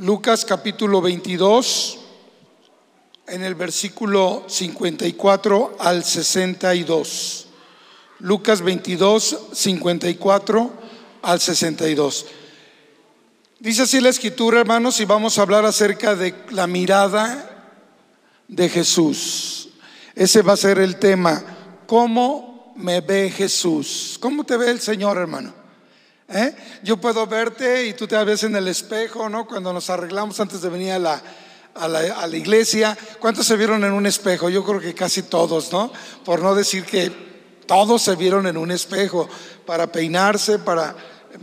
Lucas capítulo 22, en el versículo 54 al 62. Lucas 22, 54 al 62. Dice así la escritura, hermanos, y vamos a hablar acerca de la mirada de Jesús. Ese va a ser el tema. ¿Cómo me ve Jesús? ¿Cómo te ve el Señor, hermano? ¿Eh? Yo puedo verte y tú te ves en el espejo, ¿no? Cuando nos arreglamos antes de venir a la, a la, a la iglesia. ¿Cuántos se vieron en un espejo? Yo creo que casi todos, ¿no? Por no decir que todos se vieron en un espejo para peinarse, para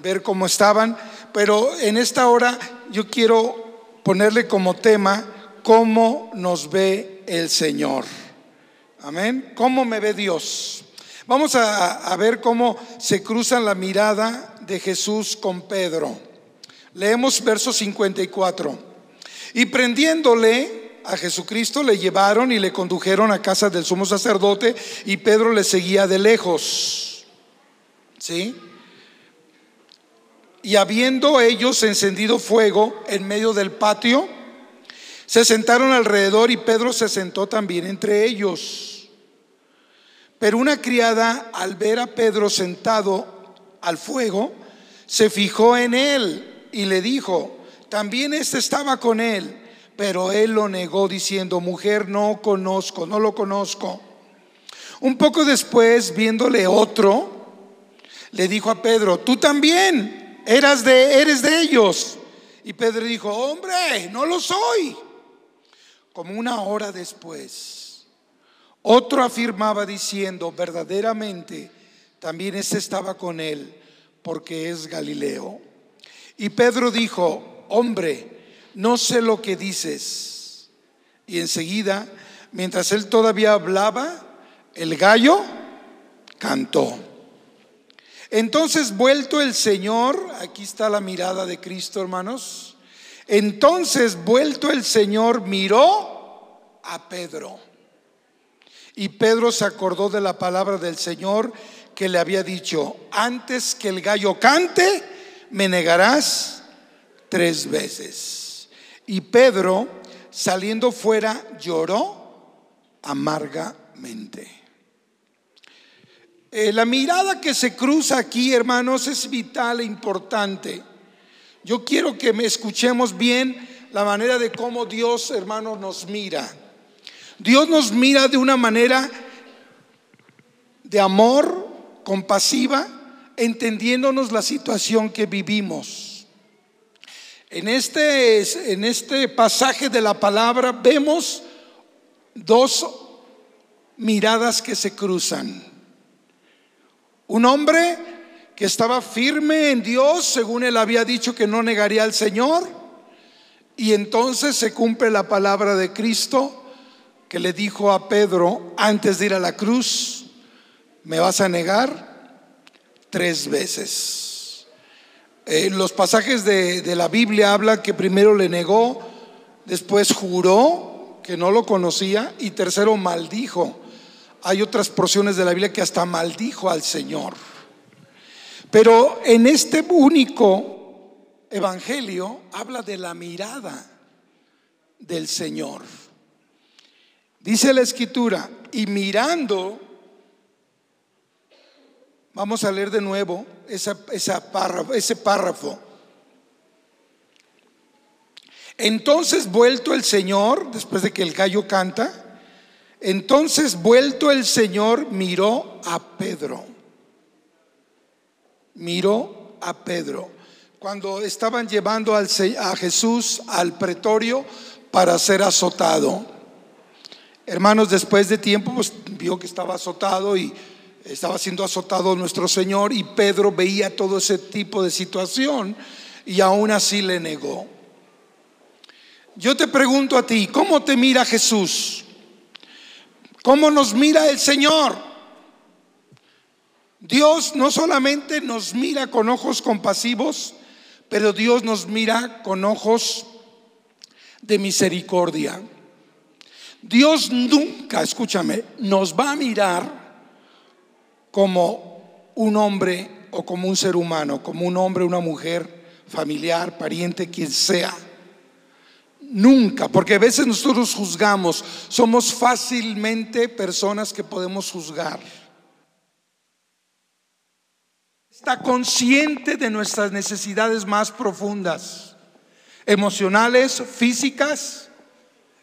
ver cómo estaban. Pero en esta hora yo quiero ponerle como tema cómo nos ve el Señor. Amén. ¿Cómo me ve Dios? Vamos a, a ver cómo se cruzan la mirada de Jesús con Pedro. Leemos verso 54. Y prendiéndole a Jesucristo le llevaron y le condujeron a casa del sumo sacerdote y Pedro le seguía de lejos. ¿Sí? Y habiendo ellos encendido fuego en medio del patio, se sentaron alrededor y Pedro se sentó también entre ellos. Pero una criada, al ver a Pedro sentado al fuego, se fijó en él y le dijo, también este estaba con él, pero él lo negó diciendo, mujer, no conozco, no lo conozco. Un poco después, viéndole otro, le dijo a Pedro, tú también eras de, eres de ellos. Y Pedro dijo, hombre, no lo soy. Como una hora después, otro afirmaba diciendo, verdaderamente, también este estaba con él, porque es Galileo. Y Pedro dijo, hombre, no sé lo que dices. Y enseguida, mientras él todavía hablaba, el gallo cantó. Entonces, vuelto el Señor, aquí está la mirada de Cristo, hermanos. Entonces, vuelto el Señor, miró a Pedro. Y Pedro se acordó de la palabra del Señor que le había dicho, antes que el gallo cante, me negarás tres veces. Y Pedro, saliendo fuera, lloró amargamente. Eh, la mirada que se cruza aquí, hermanos, es vital e importante. Yo quiero que me escuchemos bien la manera de cómo Dios, hermanos, nos mira. Dios nos mira de una manera de amor, compasiva, entendiéndonos la situación que vivimos. En este, en este pasaje de la palabra vemos dos miradas que se cruzan. Un hombre que estaba firme en Dios, según él había dicho que no negaría al Señor, y entonces se cumple la palabra de Cristo que le dijo a Pedro antes de ir a la cruz, me vas a negar tres veces. Eh, los pasajes de, de la Biblia hablan que primero le negó, después juró que no lo conocía y tercero maldijo. Hay otras porciones de la Biblia que hasta maldijo al Señor. Pero en este único evangelio habla de la mirada del Señor. Dice la escritura, y mirando Vamos a leer de nuevo ese párrafo. Entonces vuelto el Señor, después de que el gallo canta, entonces vuelto el Señor miró a Pedro. Miró a Pedro. Cuando estaban llevando al, a Jesús al pretorio para ser azotado. Hermanos, después de tiempo, pues vio que estaba azotado y estaba siendo azotado nuestro Señor y Pedro veía todo ese tipo de situación y aún así le negó. Yo te pregunto a ti, ¿cómo te mira Jesús? ¿Cómo nos mira el Señor? Dios no solamente nos mira con ojos compasivos, pero Dios nos mira con ojos de misericordia. Dios nunca, escúchame, nos va a mirar como un hombre o como un ser humano, como un hombre, una mujer, familiar, pariente, quien sea. Nunca, porque a veces nosotros juzgamos, somos fácilmente personas que podemos juzgar. Está consciente de nuestras necesidades más profundas, emocionales, físicas,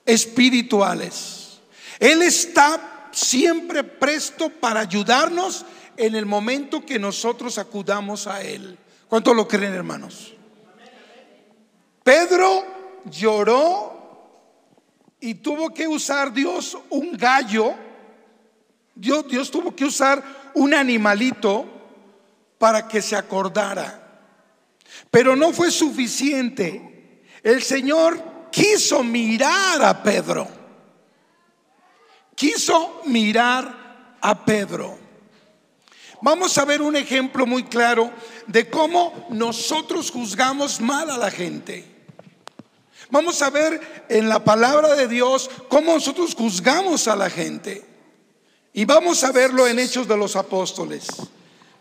espirituales. Él está siempre presto para ayudarnos en el momento que nosotros acudamos a Él. ¿Cuánto lo creen, hermanos? Pedro lloró y tuvo que usar Dios un gallo. Dios, Dios tuvo que usar un animalito para que se acordara. Pero no fue suficiente. El Señor quiso mirar a Pedro. Quiso mirar a Pedro. Vamos a ver un ejemplo muy claro de cómo nosotros juzgamos mal a la gente. Vamos a ver en la palabra de Dios cómo nosotros juzgamos a la gente. Y vamos a verlo en Hechos de los Apóstoles.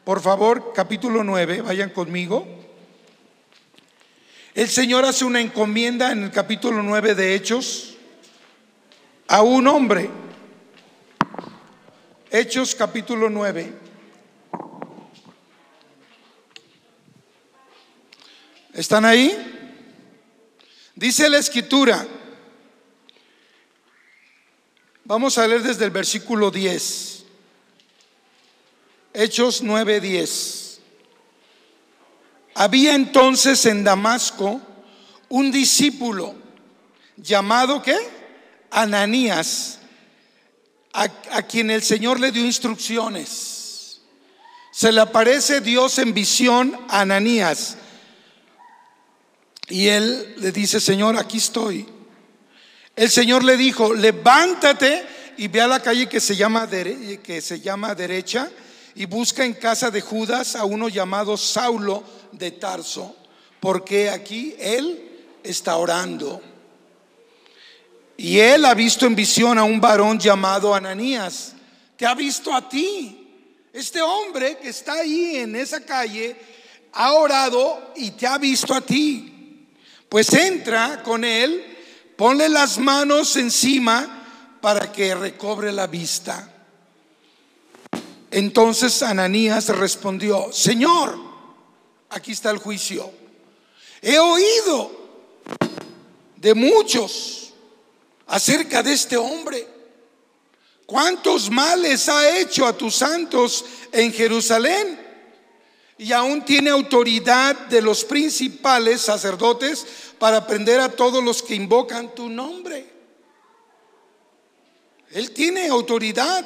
Por favor, capítulo 9, vayan conmigo. El Señor hace una encomienda en el capítulo 9 de Hechos a un hombre. Hechos capítulo 9. ¿Están ahí? Dice la escritura, vamos a leer desde el versículo 10, Hechos 9:10. Había entonces en Damasco un discípulo llamado ¿qué? Ananías, a, quien el Señor le dio instrucciones. Se le aparece Dios en visión a Ananías y él le dice, Señor, aquí estoy. El Señor le dijo, levántate y ve a la calle que se llama derecha y busca en casa de Judas a uno llamado Saulo de Tarso, porque aquí él está orando. Y él ha visto en visión a un varón llamado Ananías, que ha visto a ti. Este hombre que está ahí en esa calle ha orado y te ha visto a ti. Pues entra con él, ponle las manos encima para que recobre la vista. Entonces Ananías respondió, Señor, aquí está el juicio. He oído de muchos acerca de este hombre. ¿Cuántos males ha hecho a tus santos en Jerusalén? y aún tiene autoridad de los principales sacerdotes para prender a todos los que invocan tu nombre. Él tiene autoridad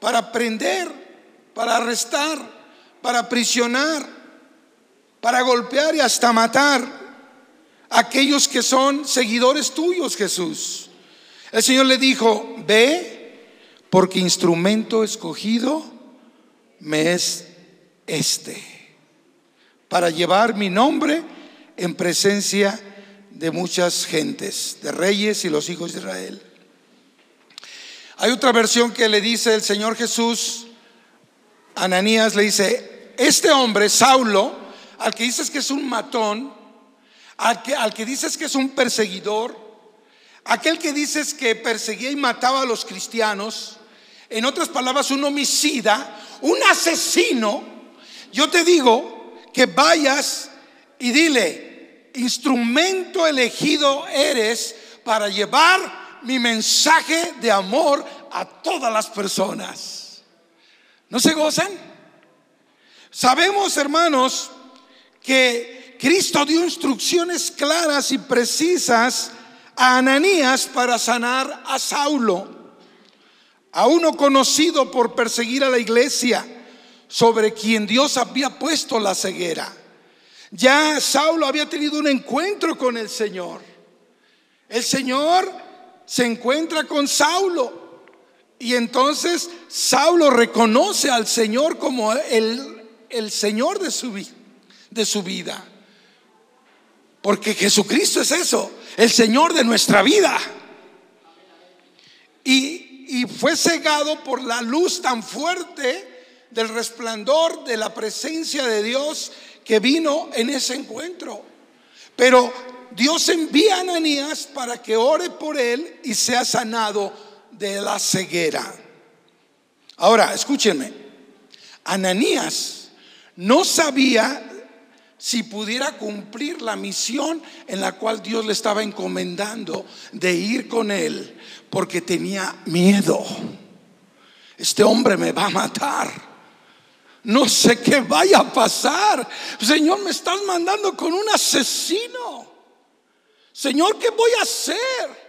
para prender, para arrestar, para aprisionar, para golpear y hasta matar aquellos que son seguidores tuyos, Jesús. El Señor le dijo, ve, porque instrumento escogido me es este, para llevar mi nombre en presencia de muchas gentes, de reyes y los hijos de Israel. Hay otra versión que le dice el Señor Jesús, Ananías le dice, este hombre, Saulo, al que dices que es un matón, al que, al que dices que es un perseguidor, aquel que dices que perseguía y mataba a los cristianos, en otras palabras, un homicida, un asesino, yo te digo que vayas y dile, instrumento elegido eres para llevar mi mensaje de amor a todas las personas. ¿No se gozan? Sabemos, hermanos, que Cristo dio instrucciones claras y precisas a Ananías para sanar a Saulo, a uno conocido por perseguir a la iglesia sobre quien Dios había puesto la ceguera. Ya Saulo había tenido un encuentro con el Señor. El Señor se encuentra con Saulo y entonces Saulo reconoce al Señor como el, el Señor de su, de su vida. Porque Jesucristo es eso, el Señor de nuestra vida. Y, y fue cegado por la luz tan fuerte del resplandor de la presencia de Dios que vino en ese encuentro. Pero Dios envía a Ananías para que ore por él y sea sanado de la ceguera. Ahora, escúchenme, Ananías no sabía si pudiera cumplir la misión en la cual Dios le estaba encomendando de ir con él, porque tenía miedo. Este hombre me va a matar. No sé qué vaya a pasar. Señor, me estás mandando con un asesino. Señor, ¿qué voy a hacer?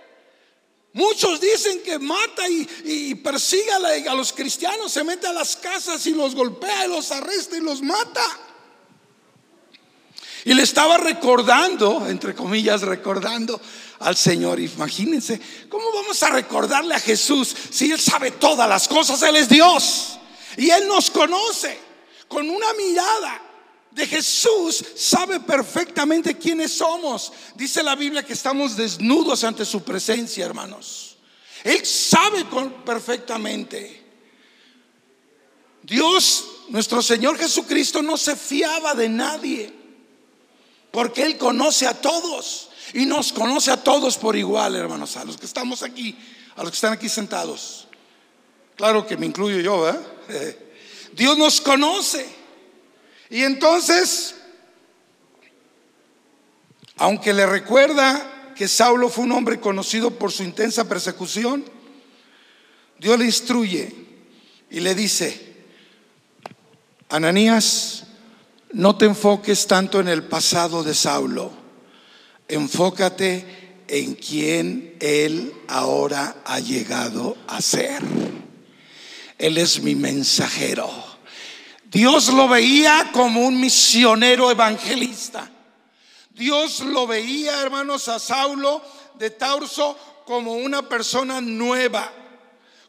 Muchos dicen que mata y, persigue a, a los cristianos, se mete a las casas y los golpea y los arresta y los mata. Y le estaba recordando, entre comillas, recordando al Señor. Imagínense, ¿cómo vamos a recordarle a Jesús si Él sabe todas las cosas? Él es Dios. Y Él nos conoce con una mirada de Jesús. Sabe perfectamente quiénes somos. Dice la Biblia que estamos desnudos ante su presencia, hermanos. Él sabe perfectamente. Dios, nuestro Señor Jesucristo, no se fiaba de nadie. Porque Él conoce a todos y nos conoce a todos por igual, hermanos, a los que estamos aquí, a los que están aquí sentados. Claro que me incluyo yo, ¿eh? Dios nos conoce. Y entonces, aunque le recuerda que Saulo fue un hombre conocido por su intensa persecución, Dios le instruye y le dice, Ananías, no te enfoques tanto en el pasado de Saulo, enfócate en quien él ahora ha llegado a ser. Él es mi mensajero. Dios lo veía como un misionero evangelista. Dios lo veía, hermanos, a Saulo de Tarso como una persona nueva,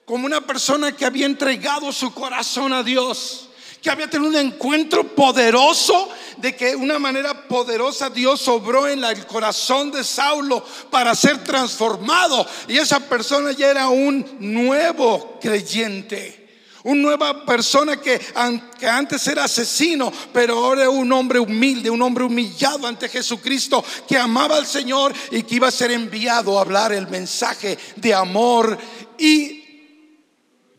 como una persona que había entregado su corazón a Dios que había tenido un encuentro poderoso, de que una manera poderosa Dios obró en el corazón de Saulo para ser transformado. Y esa persona ya era un nuevo creyente. Una nueva persona que, que, antes era asesino, pero ahora era un hombre humilde, un hombre humillado ante Jesucristo, que amaba al Señor y que iba a ser enviado a hablar el mensaje de amor y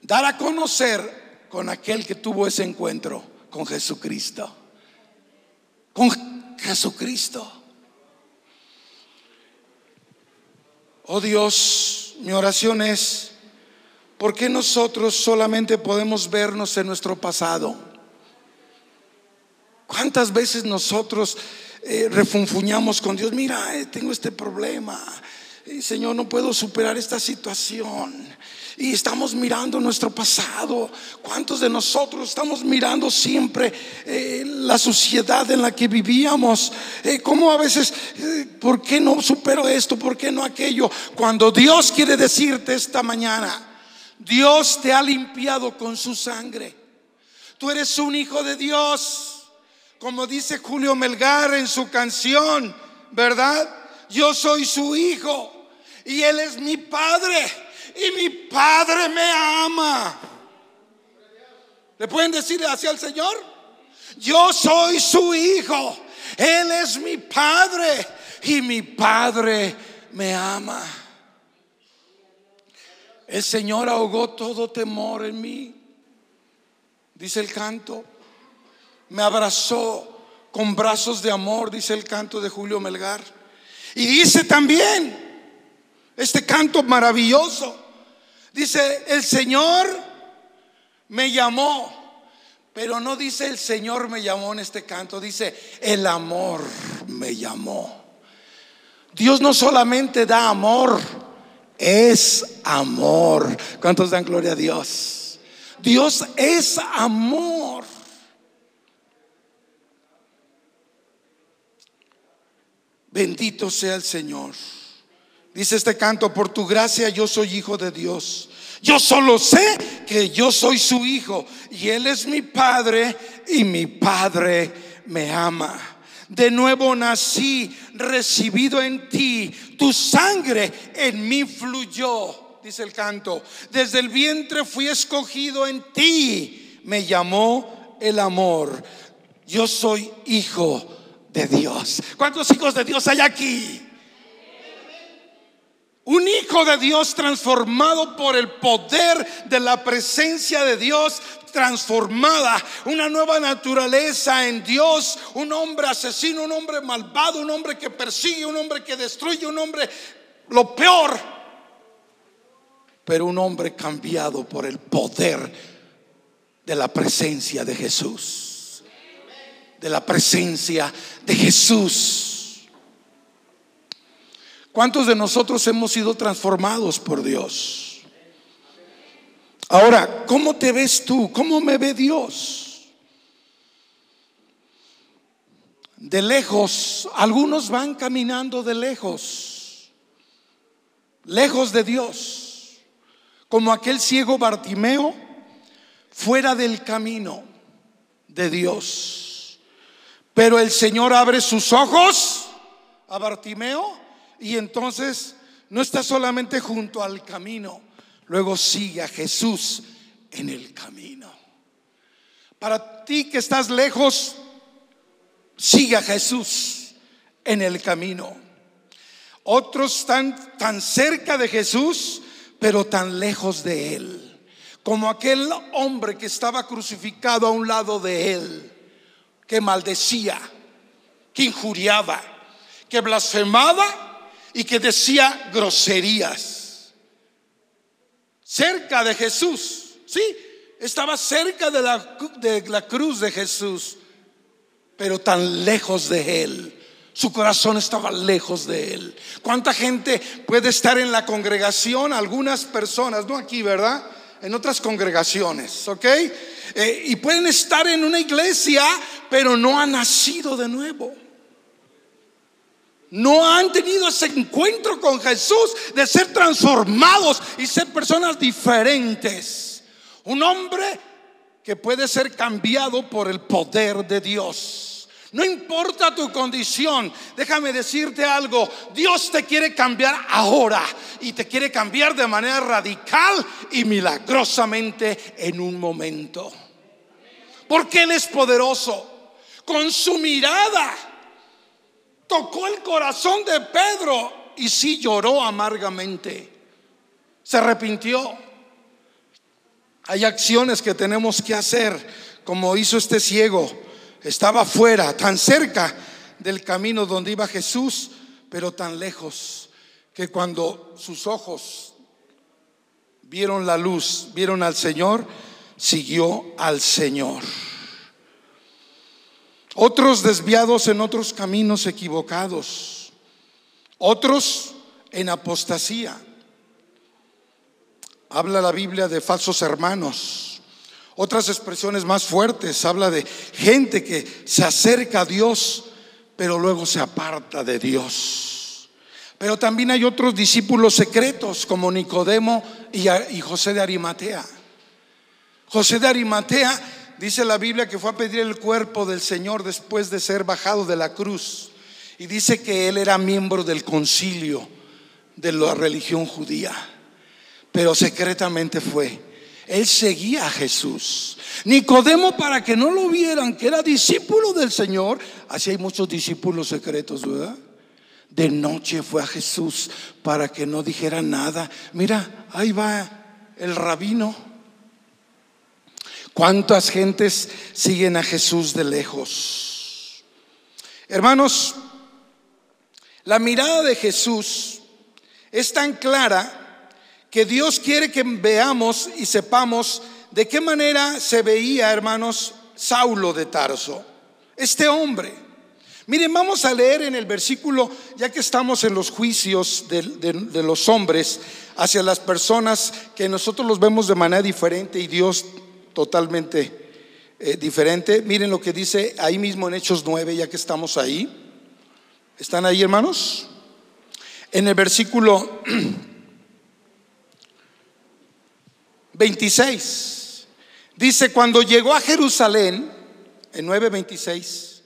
dar a conocer con aquel que tuvo ese encuentro con Jesucristo. Con Jesucristo. Oh Dios, mi oración es, ¿por qué nosotros solamente podemos vernos en nuestro pasado? ¿Cuántas veces nosotros eh, refunfuñamos con Dios? Mira, eh, tengo este problema. Señor, no puedo superar esta situación y estamos mirando nuestro pasado. ¿Cuántos de nosotros estamos mirando siempre eh, la sociedad en la que vivíamos? Eh, ¿Cómo a veces, eh, por qué no supero esto? ¿Por qué no aquello? Cuando Dios quiere decirte esta mañana, Dios te ha limpiado con su sangre. Tú eres un hijo de Dios. Como dice Julio Melgar en su canción, ¿verdad? Yo soy su hijo y Él es mi padre y mi Padre me ama. ¿Le pueden decir hacia el Señor? Yo soy su hijo. Él es mi Padre y mi Padre me ama. El Señor ahogó todo temor en mí. Dice el canto. Me abrazó con brazos de amor, dice el canto de Julio Melgar. Y dice también este canto maravilloso. Dice, el Señor me llamó, pero no dice el Señor me llamó en este canto, dice el amor me llamó. Dios no solamente da amor, es amor. ¿Cuántos dan gloria a Dios? Dios es amor. Bendito sea el Señor. Dice este canto, por tu gracia yo soy hijo de Dios. Yo solo sé que yo soy su hijo y Él es mi padre y mi padre me ama. De nuevo nací, recibido en ti, tu sangre en mí fluyó, dice el canto. Desde el vientre fui escogido en ti, me llamó el amor. Yo soy hijo de Dios. ¿Cuántos hijos de Dios hay aquí? Un hijo de Dios transformado por el poder de la presencia de Dios, transformada, una nueva naturaleza en Dios, un hombre asesino, un hombre malvado, un hombre que persigue, un hombre que destruye, un hombre lo peor, pero un hombre cambiado por el poder de la presencia de Jesús, de la presencia de Jesús. ¿Cuántos de nosotros hemos sido transformados por Dios? Ahora, ¿cómo te ves tú? ¿Cómo me ve Dios? De lejos, algunos van caminando de lejos, lejos de Dios, como aquel ciego Bartimeo fuera del camino de Dios. Pero el Señor abre sus ojos a Bartimeo y entonces no está solamente junto al camino, luego sigue a Jesús en el camino. Para ti que estás lejos, sigue a Jesús en el camino. Otros están tan cerca de Jesús, pero tan lejos de Él. Como aquel hombre que estaba crucificado a un lado de Él, que maldecía, que injuriaba, que blasfemaba y que decía groserías. Cerca de Jesús, sí, estaba cerca de la, de la cruz de Jesús, pero tan lejos de él. Su corazón estaba lejos de él. ¿Cuánta gente puede estar en la congregación? Algunas personas, no aquí, ¿verdad? En otras congregaciones, ¿ok? Eh, y pueden estar en una iglesia, pero no han nacido de nuevo no han tenido ese encuentro con Jesús de ser transformados y ser personas diferentes. Un hombre que puede ser cambiado por el poder de Dios. No importa tu condición, déjame decirte algo, Dios te quiere cambiar ahora y te quiere cambiar de manera radical y milagrosamente en un momento. Porque Él es poderoso. Con su mirada tocó el corazón de Pedro y sí lloró amargamente. Se arrepintió. Hay acciones que tenemos que hacer, como hizo este ciego. Estaba fuera, tan cerca del camino donde iba Jesús, pero tan lejos que cuando sus ojos vieron la luz, vieron al Señor, siguió al Señor. Otros desviados en otros caminos equivocados. Otros en apostasía. Habla la Biblia de falsos hermanos. Otras expresiones más fuertes habla de gente que se acerca a Dios, pero luego se aparta de Dios. Pero también hay otros discípulos secretos como Nicodemo y, José de Arimatea. José de Arimatea dice la Biblia que fue a pedir el cuerpo del Señor después de ser bajado de la cruz. Y dice que él era miembro del concilio de la religión judía. Pero secretamente fue. Él seguía a Jesús. Nicodemo para que no lo vieran que era discípulo del Señor. Así hay muchos discípulos secretos, ¿verdad? De noche fue a Jesús para que no dijera nada. Mira, ahí va el rabino ¿Cuántas gentes siguen a Jesús de lejos? Hermanos, la mirada de Jesús es tan clara que Dios quiere que veamos y sepamos de qué manera se veía, hermanos, Saulo de Tarso, este hombre. Miren, vamos a leer en el versículo, ya que estamos en los juicios de, de, los hombres hacia las personas que nosotros los vemos de manera diferente y Dios totalmente eh, diferente. Miren lo que dice ahí mismo en Hechos 9, ya que estamos ahí. ¿Están ahí, hermanos? En el versículo 26, dice, cuando llegó a Jerusalén, en 9:26,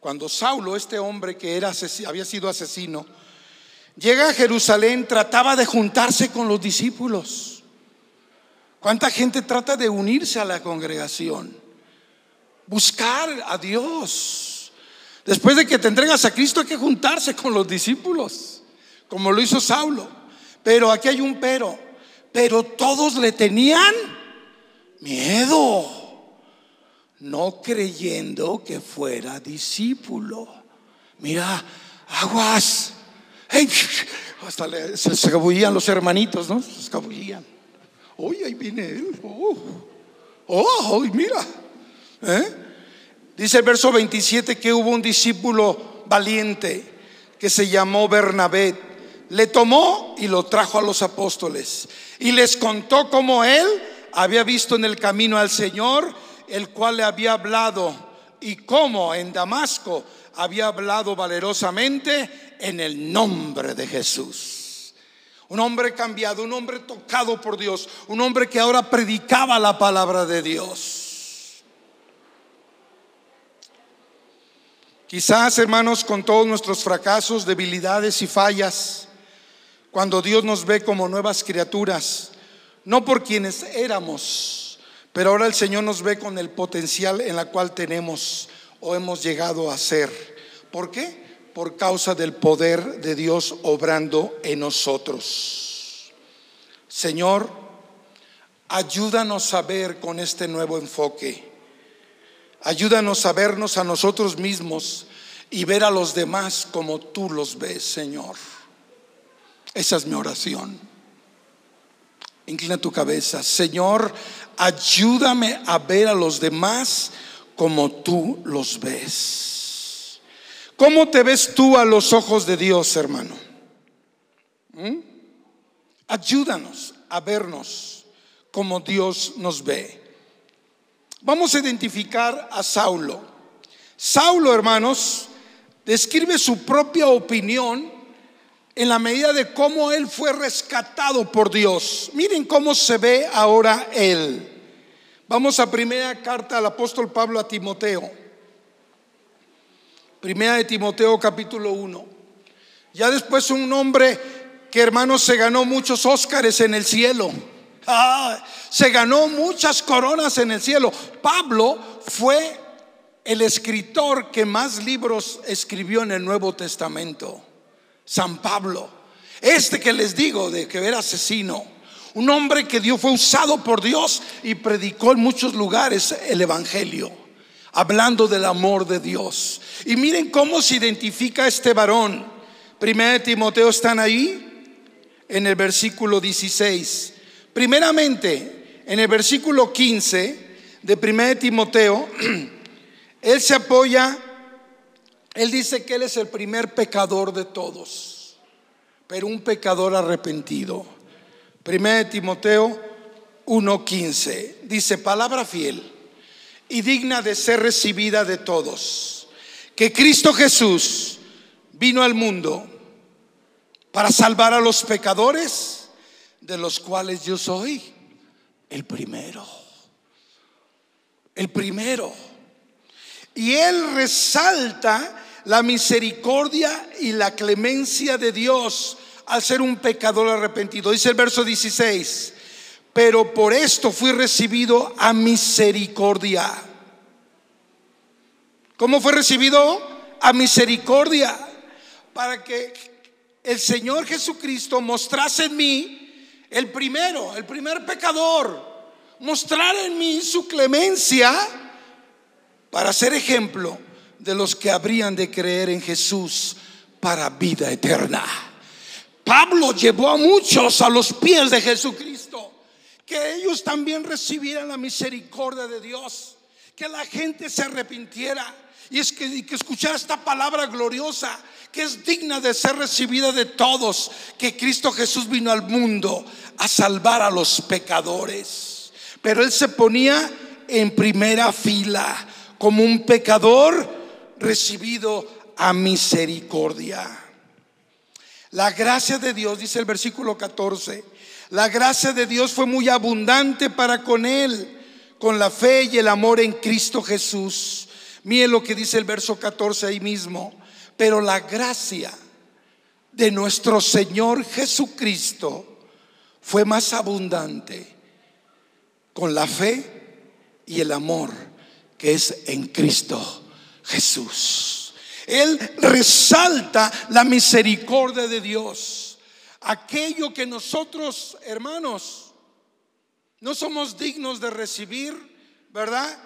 cuando Saulo, este hombre que era, había sido asesino, llega a Jerusalén, trataba de juntarse con los discípulos. ¿Cuánta gente trata de unirse a la congregación? Buscar a Dios. Después de que te entregas a Cristo hay que juntarse con los discípulos, como lo hizo Saulo. Pero aquí hay un pero. Pero todos le tenían miedo, no creyendo que fuera discípulo. Mira, aguas. hasta se escabullían los hermanitos, ¿no? Se escabullían. Uy, ahí viene él. Oh, oh mira. ¿Eh? Dice el verso 27 que hubo un discípulo valiente que se llamó Bernabé. Le tomó y lo trajo a los apóstoles y les contó cómo él había visto en el camino al Señor, el cual le había hablado y cómo en Damasco había hablado valerosamente en el nombre de Jesús. Un hombre cambiado, un hombre tocado por Dios, un hombre que ahora predicaba la palabra de Dios. Quizás, hermanos, con todos nuestros fracasos, debilidades y fallas, cuando Dios nos ve como nuevas criaturas, no por quienes éramos, pero ahora el Señor nos ve con el potencial en la cual tenemos o hemos llegado a ser. ¿Por qué? Por causa del poder de Dios obrando en nosotros. Señor, ayúdanos a ver con este nuevo enfoque Ayúdanos a vernos a nosotros mismos y ver a los demás como tú los ves, Señor. Esa es mi oración. Inclina tu cabeza. Señor, ayúdame a ver a los demás como tú los ves. ¿Cómo te ves tú a los ojos de Dios, hermano? ¿Mm? Ayúdanos a vernos como Dios nos ve. Vamos a identificar a Saulo. Saulo, hermanos, describe su propia opinión en la medida de cómo él fue rescatado por Dios. Miren cómo se ve ahora él. Vamos a primera carta al apóstol Pablo a Timoteo. Primera de Timoteo capítulo 1. Ya después un hombre que hermanos se ganó muchos Óscares en el cielo. Ah, se ganó muchas coronas en el cielo. Pablo fue el escritor que más libros escribió en el Nuevo Testamento. San Pablo. Este que les digo de que era asesino. Un hombre que Dios fue usado por Dios y predicó en muchos lugares el Evangelio, hablando del amor de Dios. Y miren cómo se identifica este varón. Primero de Timoteo están ahí en el versículo 16. Primeramente, en el versículo 15 de 1 Timoteo, él se apoya, él dice que él es el primer pecador de todos, pero un pecador arrepentido. 1 Timoteo 1:15 dice, palabra fiel y digna de ser recibida de todos, que Cristo Jesús vino al mundo para salvar a los pecadores de los cuales yo soy el primero. El primero. Y él resalta la misericordia y la clemencia de Dios al ser un pecador arrepentido. Dice el verso 16, pero por esto fui recibido a misericordia. ¿Cómo fue recibido? A misericordia. Para que el Señor Jesucristo mostrase en mí el primero, el primer pecador, mostrar en mí su clemencia para ser ejemplo de los que habrían de creer en Jesús para vida eterna. Pablo llevó a muchos a los pies de Jesucristo, que ellos también recibieran la misericordia de Dios, que la gente se arrepintiera y es que, que escuchara esta palabra gloriosa que es digna de ser recibida de todos, que Cristo Jesús vino al mundo a salvar a los pecadores. Pero él se ponía en primera fila como un pecador recibido a misericordia. La gracia de Dios, dice el versículo 14, la gracia de Dios fue muy abundante para con él, con la fe y el amor en Cristo Jesús. Mire lo que dice el verso 14 ahí mismo. Pero la gracia de nuestro Señor Jesucristo fue más abundante con la fe y el amor que es en Cristo Jesús. Él resalta la misericordia de Dios. Aquello que nosotros, hermanos, no somos dignos de recibir, ¿verdad?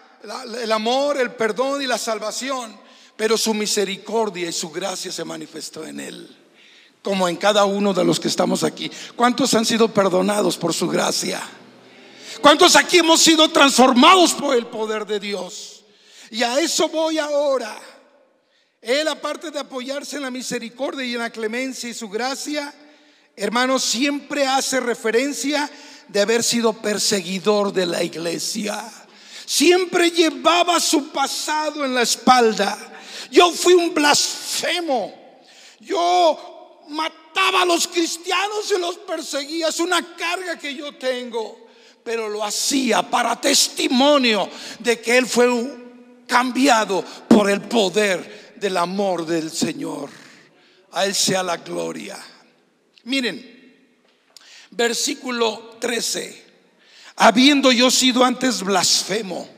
el amor, el perdón y la salvación, pero su misericordia y su gracia se manifestó en Él, como en cada uno de los que estamos aquí. ¿Cuántos han sido perdonados por su gracia? ¿Cuántos aquí hemos sido transformados por el poder de Dios? Y a eso voy ahora. Él, aparte de apoyarse en la misericordia y en la clemencia y su gracia, hermanos, siempre hace referencia de haber sido perseguidor de la iglesia. Siempre llevaba su pasado en la espalda. Yo fui un blasfemo. Yo mataba a los cristianos y los perseguía. Es una carga que yo tengo. Pero lo hacía para testimonio de que Él fue cambiado por el poder del amor del Señor. A Él sea la gloria. Miren, versículo 13. Habiendo yo sido antes blasfemo,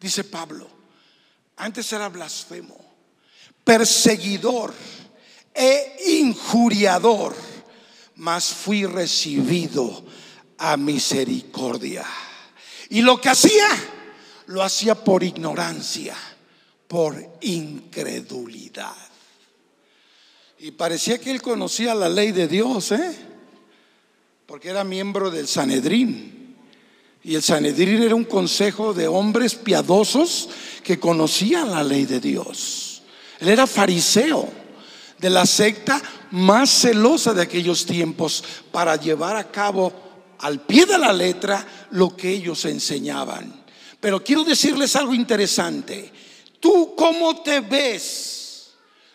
dice Pablo, antes era blasfemo, perseguidor e injuriador, mas fui recibido a misericordia. Y lo que hacía, lo hacía por ignorancia por incredulidad. Y parecía que él conocía la ley de Dios, ¿eh? Porque era miembro del Sanedrín. Y el Sanedrín era un consejo de hombres piadosos que conocían la ley de Dios. Él era fariseo de la secta más celosa de aquellos tiempos para llevar a cabo al pie de la letra lo que ellos enseñaban. Pero quiero decirles algo interesante. ¿Tú cómo te ves?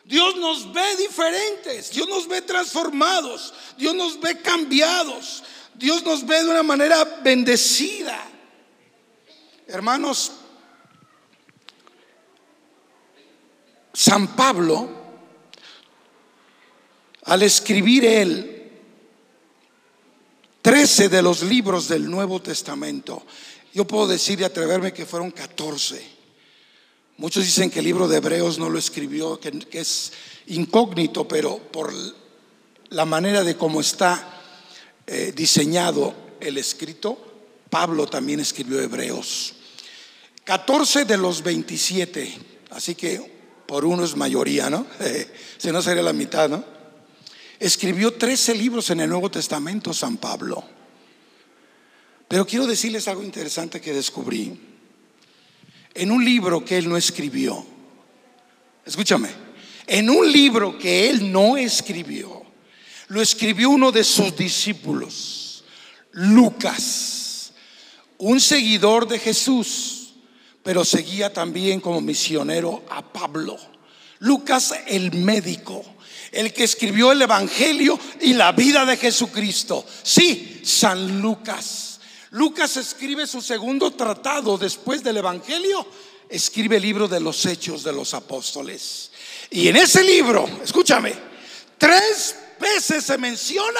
Dios nos ve diferentes, Dios nos ve transformados, Dios nos ve cambiados, Dios nos ve de una manera bendecida. Hermanos, San Pablo, al escribir él 13 de los libros del Nuevo Testamento, yo puedo decir y atreverme que fueron 14 Muchos dicen que el libro de Hebreos no lo escribió, que, es incógnito, pero por la manera de cómo está eh, diseñado el escrito, Pablo también escribió Hebreos. 14 de los 27, así que por uno es mayoría, ¿no? si no sería la mitad, ¿no? Escribió 13 libros en el Nuevo Testamento San Pablo. Pero quiero decirles algo interesante que descubrí en un libro que él no escribió. Escúchame, en un libro que él no escribió, lo escribió uno de sus discípulos, Lucas, un seguidor de Jesús, pero seguía también como misionero a Pablo. Lucas el médico, el que escribió el Evangelio y la vida de Jesucristo. Sí, San Lucas. Lucas escribe su segundo tratado después del Evangelio, escribe el libro de los hechos de los apóstoles. Y en ese libro, escúchame, tres veces se menciona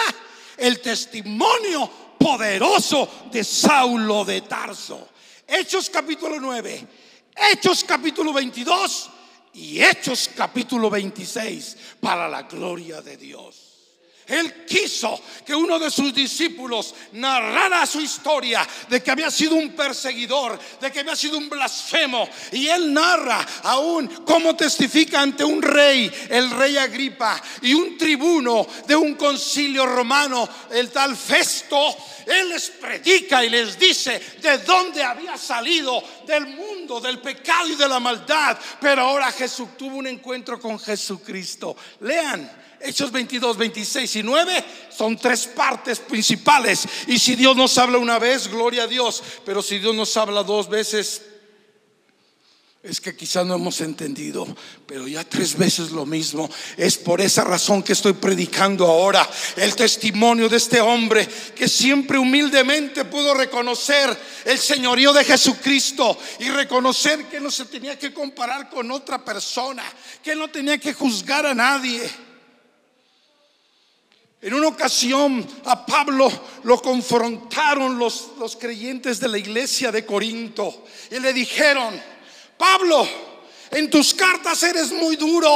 el testimonio poderoso de Saulo de Tarso. Hechos capítulo 9, Hechos capítulo 22 y Hechos capítulo 26 para la gloria de Dios. Él quiso que uno de sus discípulos narrara su historia de que había sido un perseguidor, de que había sido un blasfemo. Y él narra aún cómo testifica ante un rey, el rey Agripa, y un tribuno de un concilio romano, el tal Festo. Él les predica y les dice de dónde había salido, del mundo, del pecado y de la maldad. Pero ahora Jesús tuvo un encuentro con Jesucristo. Lean Hechos 22, 26 y 9 son tres partes principales. Y si Dios nos habla una vez, gloria a Dios. Pero si Dios nos habla dos veces, es que quizás no hemos entendido, pero ya tres veces lo mismo. Es por esa razón que estoy predicando ahora el testimonio de este hombre que siempre humildemente pudo reconocer el señorío de Jesucristo y reconocer que no se tenía que comparar con otra persona, que no tenía que juzgar a nadie en una ocasión a Pablo lo confrontaron los, creyentes de la iglesia de Corinto y le dijeron, Pablo, en tus cartas eres muy duro,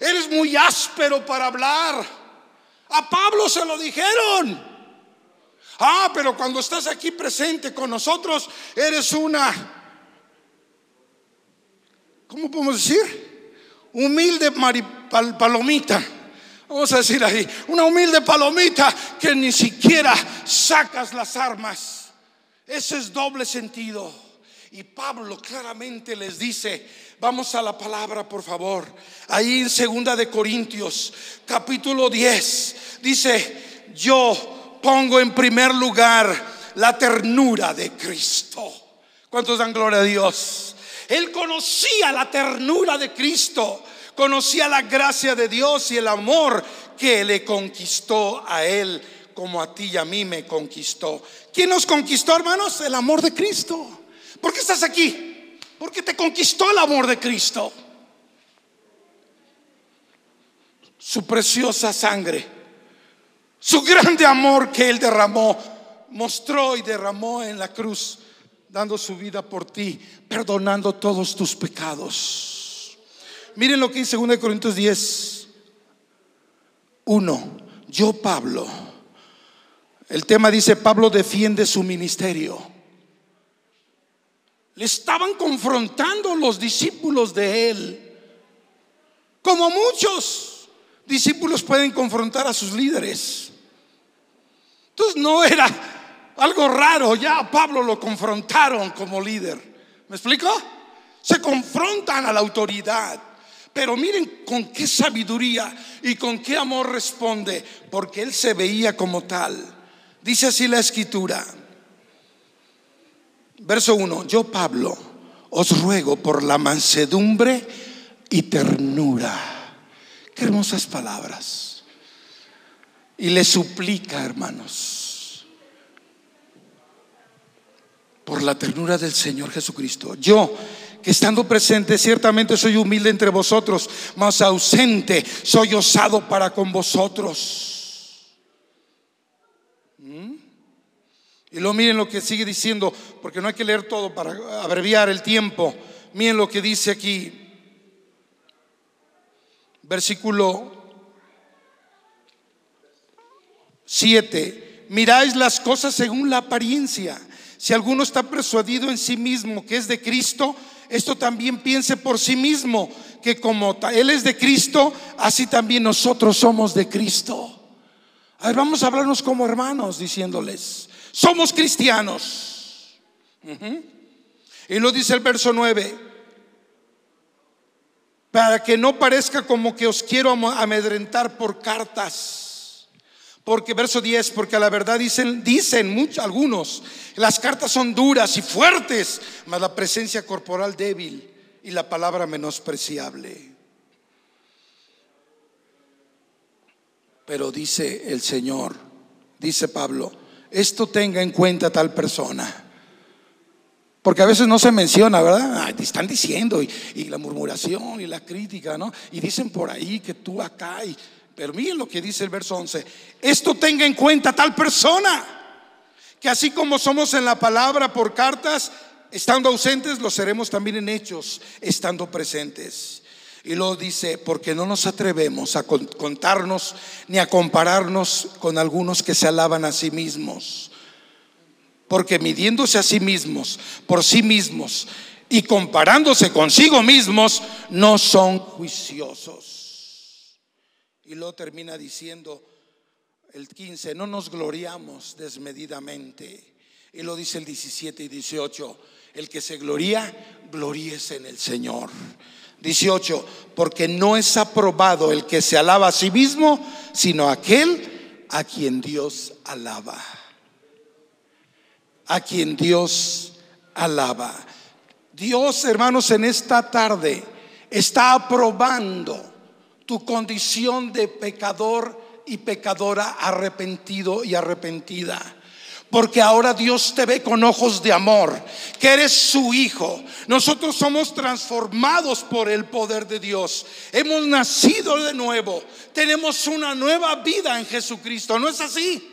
eres muy áspero para hablar. A Pablo se lo dijeron. Ah, pero cuando estás aquí presente con nosotros, eres una, ¿cómo podemos decir? Humilde palomita. Vamos a decir ahí, una humilde palomita que ni siquiera sacas las armas. Ese es doble sentido. Y Pablo claramente les dice, vamos a la palabra por favor. Ahí en segunda de Corintios, capítulo 10, dice, yo pongo en primer lugar la ternura de Cristo. ¿Cuántos dan gloria a Dios? Él conocía la ternura de Cristo, conocía la gracia de Dios y el amor que le conquistó a él como a ti y a mí me conquistó. ¿Quién nos conquistó, hermanos? El amor de Cristo. ¿Por qué estás aquí? Porque te conquistó el amor de Cristo. Su preciosa sangre, su grande amor que Él derramó, mostró y derramó en la cruz, dando su vida por ti, perdonando todos tus pecados. Miren lo que dice 2 Corintios 10, 1. Yo, Pablo, el tema dice, Pablo defiende su ministerio. Le estaban confrontando los discípulos de él. Como muchos discípulos pueden confrontar a sus líderes. Entonces no era algo raro, ya a Pablo lo confrontaron como líder. ¿Me explico? Se confrontan a la autoridad. Pero miren con qué sabiduría y con qué amor responde, porque él se veía como tal. Dice así la escritura. Verso 1, yo Pablo os ruego por la mansedumbre y ternura. Qué hermosas palabras. Y le suplica, hermanos, por la ternura del Señor Jesucristo. Yo, que estando presente, ciertamente soy humilde entre vosotros, mas ausente soy osado para con vosotros. Y luego miren lo que sigue diciendo, porque no hay que leer todo para abreviar el tiempo. Miren lo que dice aquí. Versículo 7. Miráis las cosas según la apariencia. Si alguno está persuadido en sí mismo que es de Cristo, esto también piense por sí mismo, que como Él es de Cristo, así también nosotros somos de Cristo. A ver, vamos a hablarnos como hermanos, diciéndoles, somos cristianos. Y lo dice el verso 9. Para que no parezca como que os quiero amedrentar por cartas. Porque verso 10, porque a la verdad dicen, dicen muchos, algunos, las cartas son duras y fuertes, mas la presencia corporal débil y la palabra menospreciable. Pero dice el Señor, dice Pablo, esto tenga en cuenta tal persona. Porque a veces no se menciona, ¿verdad? están diciendo y, la murmuración y la crítica, ¿no? Y dicen por ahí que tú acá, y, pero miren lo que dice el verso 11. Esto tenga en cuenta tal persona, que así como somos en la palabra por cartas, estando ausentes, lo seremos también en hechos, estando presentes. Y luego dice, porque no nos atrevemos a contarnos ni a compararnos con algunos que se alaban a sí mismos. Porque midiéndose a sí mismos, por sí mismos, y comparándose consigo mismos, no son juiciosos. Y luego termina diciendo el 15, no nos gloriamos desmedidamente. Y lo dice el 17 y 18, el que se gloría, gloríese en el Señor. 18, porque no es aprobado el que se alaba a sí mismo, sino aquel a quien Dios alaba. A quien Dios alaba. Dios, hermanos, en esta tarde está aprobando tu condición de pecador y pecadora arrepentido y arrepentida. Porque ahora Dios te ve con ojos de amor, que eres su hijo. Nosotros somos transformados por el poder de Dios. Hemos nacido de nuevo. Tenemos una nueva vida en Jesucristo. ¿No es así?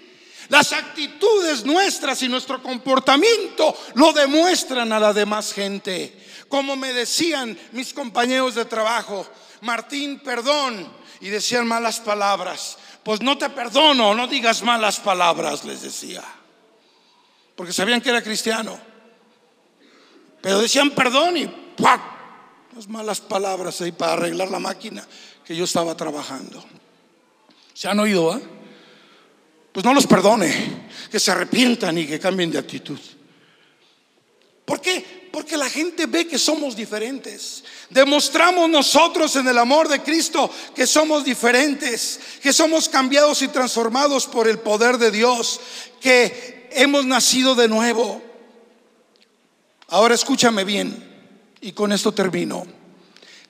Las actitudes nuestras y nuestro comportamiento lo demuestran a la demás gente. Como me decían mis compañeros de trabajo, Martín, perdón, y decían malas palabras. Pues no te perdono, no digas malas palabras, les decía. Porque sabían que era cristiano. Pero decían perdón y ¡puac! Las malas palabras ahí para arreglar la máquina que yo estaba trabajando. ¿Se han oído? Ah? Pues no los perdone, que se arrepientan y que cambien de actitud. ¿Por qué? Porque la gente ve que somos diferentes. Demostramos nosotros en el amor de Cristo que somos diferentes, que somos cambiados y transformados por el poder de Dios, que hemos nacido de nuevo. Ahora escúchame bien y con esto termino.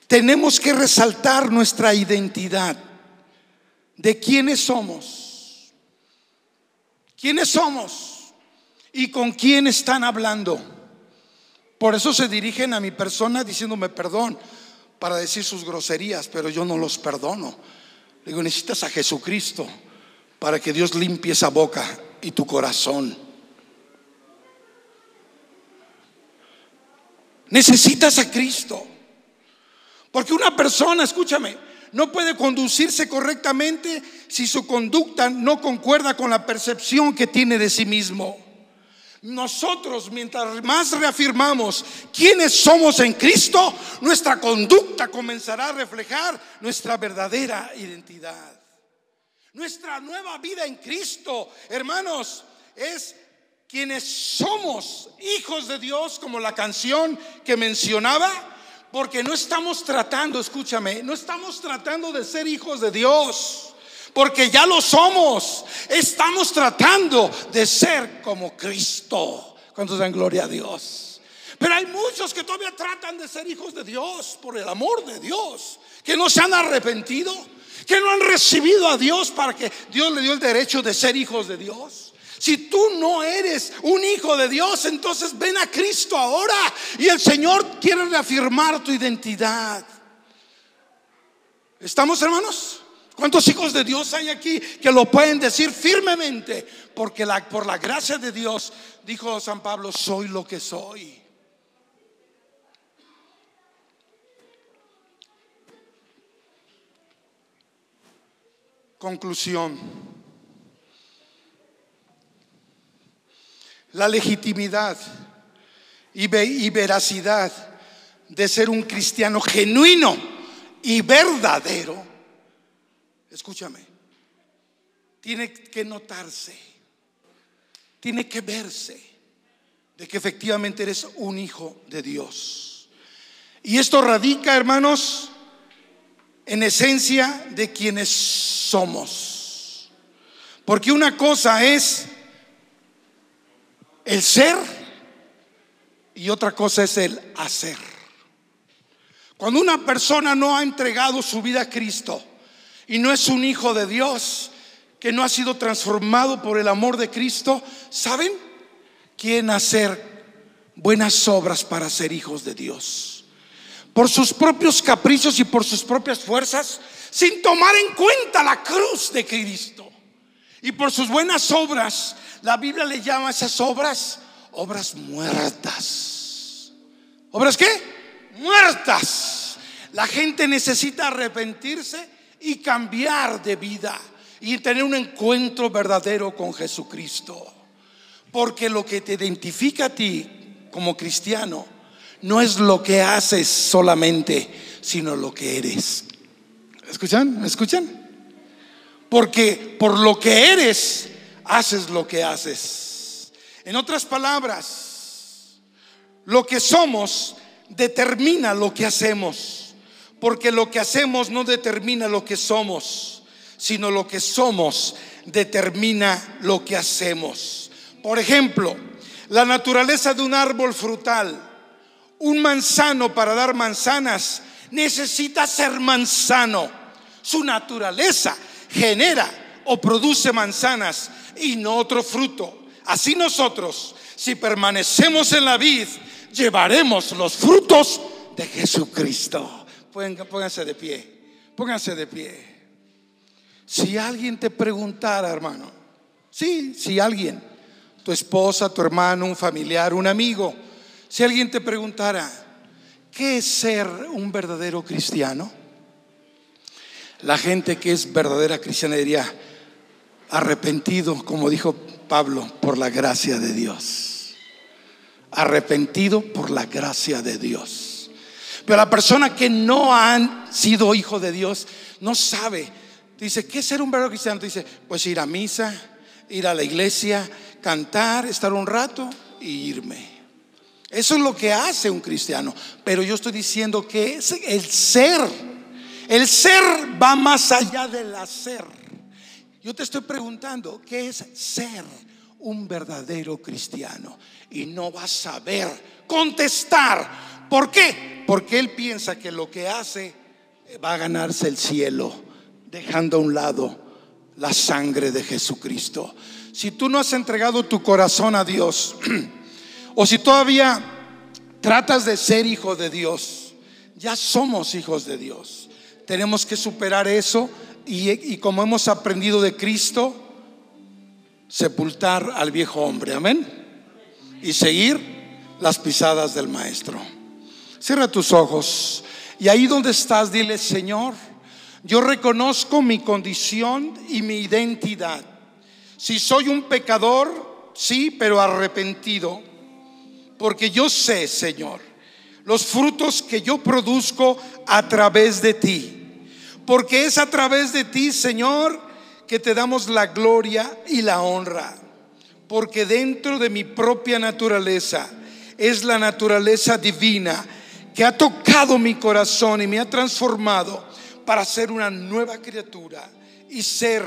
Tenemos que resaltar nuestra identidad de quiénes somos. ¿Quiénes somos? ¿Y con quién están hablando? Por eso se dirigen a mi persona diciéndome perdón para decir sus groserías, pero yo no los perdono. Le digo, necesitas a Jesucristo para que Dios limpie esa boca y tu corazón. Necesitas a Cristo. Porque una persona, escúchame, no puede conducirse correctamente si su conducta no concuerda con la percepción que tiene de sí mismo. Nosotros, mientras más reafirmamos quiénes somos en Cristo, nuestra conducta comenzará a reflejar nuestra verdadera identidad. Nuestra nueva vida en Cristo, hermanos, es quienes somos hijos de Dios, como la canción que mencionaba, porque no estamos tratando, escúchame, no estamos tratando de ser hijos de Dios porque ya lo somos. Estamos tratando de ser como Cristo. ¿Cuántos dan gloria a Dios? Pero hay muchos que todavía tratan de ser hijos de Dios por el amor de Dios, que no se han arrepentido, que no han recibido a Dios para que Dios le dio el derecho de ser hijos de Dios. Si tú no eres un hijo de Dios, entonces ven a Cristo ahora y el Señor quiere reafirmar tu identidad. ¿Estamos hermanos? ¿Cuántos hijos de Dios hay aquí que lo pueden decir firmemente? Porque por la gracia de Dios, dijo San Pablo, soy lo que soy. Conclusión. La legitimidad y veracidad de ser un cristiano genuino y verdadero escúchame, tiene que notarse, tiene que verse de que efectivamente eres un hijo de Dios. Y esto radica, hermanos, en esencia de quienes somos. Porque una cosa es el ser y otra cosa es el hacer. Cuando una persona no ha entregado su vida a Cristo, y no es un hijo de Dios que no ha sido transformado por el amor de Cristo, ¿saben? Quieren hacer buenas obras para ser hijos de Dios. Por sus propios caprichos y por sus propias fuerzas, sin tomar en cuenta la cruz de Cristo. Y por sus buenas obras, la Biblia le llama a esas obras obras muertas. ¿Obras qué? Muertas. La gente necesita arrepentirse y cambiar de vida y tener un encuentro verdadero con Jesucristo. Porque lo que te identifica a ti como cristiano no es lo que haces solamente, sino lo que eres. ¿Escuchan? ¿Me escuchan? Porque por lo que eres, haces lo que haces. En otras palabras, lo que somos determina lo que hacemos. Porque lo que hacemos no determina lo que somos, sino lo que somos determina lo que hacemos. Por ejemplo, la naturaleza de un árbol frutal, un manzano para dar manzanas, necesita ser manzano. Su naturaleza genera o produce manzanas y no otro fruto. Así nosotros, si permanecemos en la vid, llevaremos los frutos de Jesucristo pónganse de pie, pónganse de pie. Si alguien te preguntara, hermano, Sí, si alguien, tu esposa, tu hermano, un familiar, un amigo, si alguien te preguntara, ¿qué es ser un verdadero cristiano? La gente que es verdadera cristiana diría, arrepentido, como dijo Pablo, por la gracia de Dios. Arrepentido por la gracia de Dios. Pero la persona que no han sido hijo de Dios no sabe. Dice, ¿qué es ser un verdadero cristiano? Dice, pues ir a misa, ir a la iglesia, cantar, estar un rato y irme. Eso es lo que hace un cristiano. Pero yo estoy diciendo que es el ser. El ser va más allá del hacer. Yo te estoy preguntando, ¿qué es ser un verdadero cristiano? Y no vas a saber contestar. ¿Por qué? Porque él piensa que lo que hace va a ganarse el cielo, dejando a un lado la sangre de Jesucristo. Si tú no has entregado tu corazón a Dios, o si todavía tratas de ser hijo de Dios, ya somos hijos de Dios. Tenemos que superar eso y, como hemos aprendido de Cristo, sepultar al viejo hombre, amén. Y seguir las pisadas del Maestro. Cierra tus ojos y ahí donde estás, dile, Señor, yo reconozco mi condición y mi identidad. Si soy un pecador, sí, pero arrepentido. Porque yo sé, Señor, los frutos que yo produzco a través de ti. Porque es a través de ti, Señor, que te damos la gloria y la honra. Porque dentro de mi propia naturaleza es la naturaleza divina que ha tocado mi corazón y me ha transformado para ser una nueva criatura y ser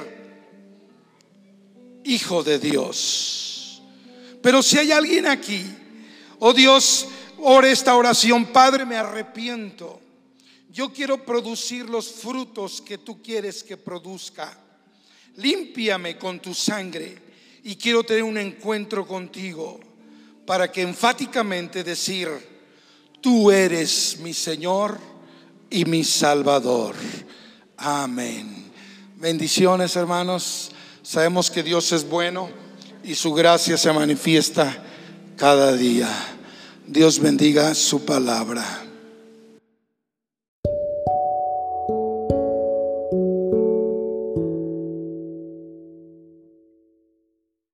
hijo de Dios. Pero si hay alguien aquí, oh Dios, ore esta oración, Padre, me arrepiento. Yo quiero producir los frutos que tú quieres que produzca. Límpiame con tu sangre y quiero tener un encuentro contigo para que enfáticamente decir, tú eres mi Señor y mi Salvador. Amén. Bendiciones, hermanos. Sabemos que Dios es bueno y su gracia se manifiesta cada día. Dios bendiga su palabra.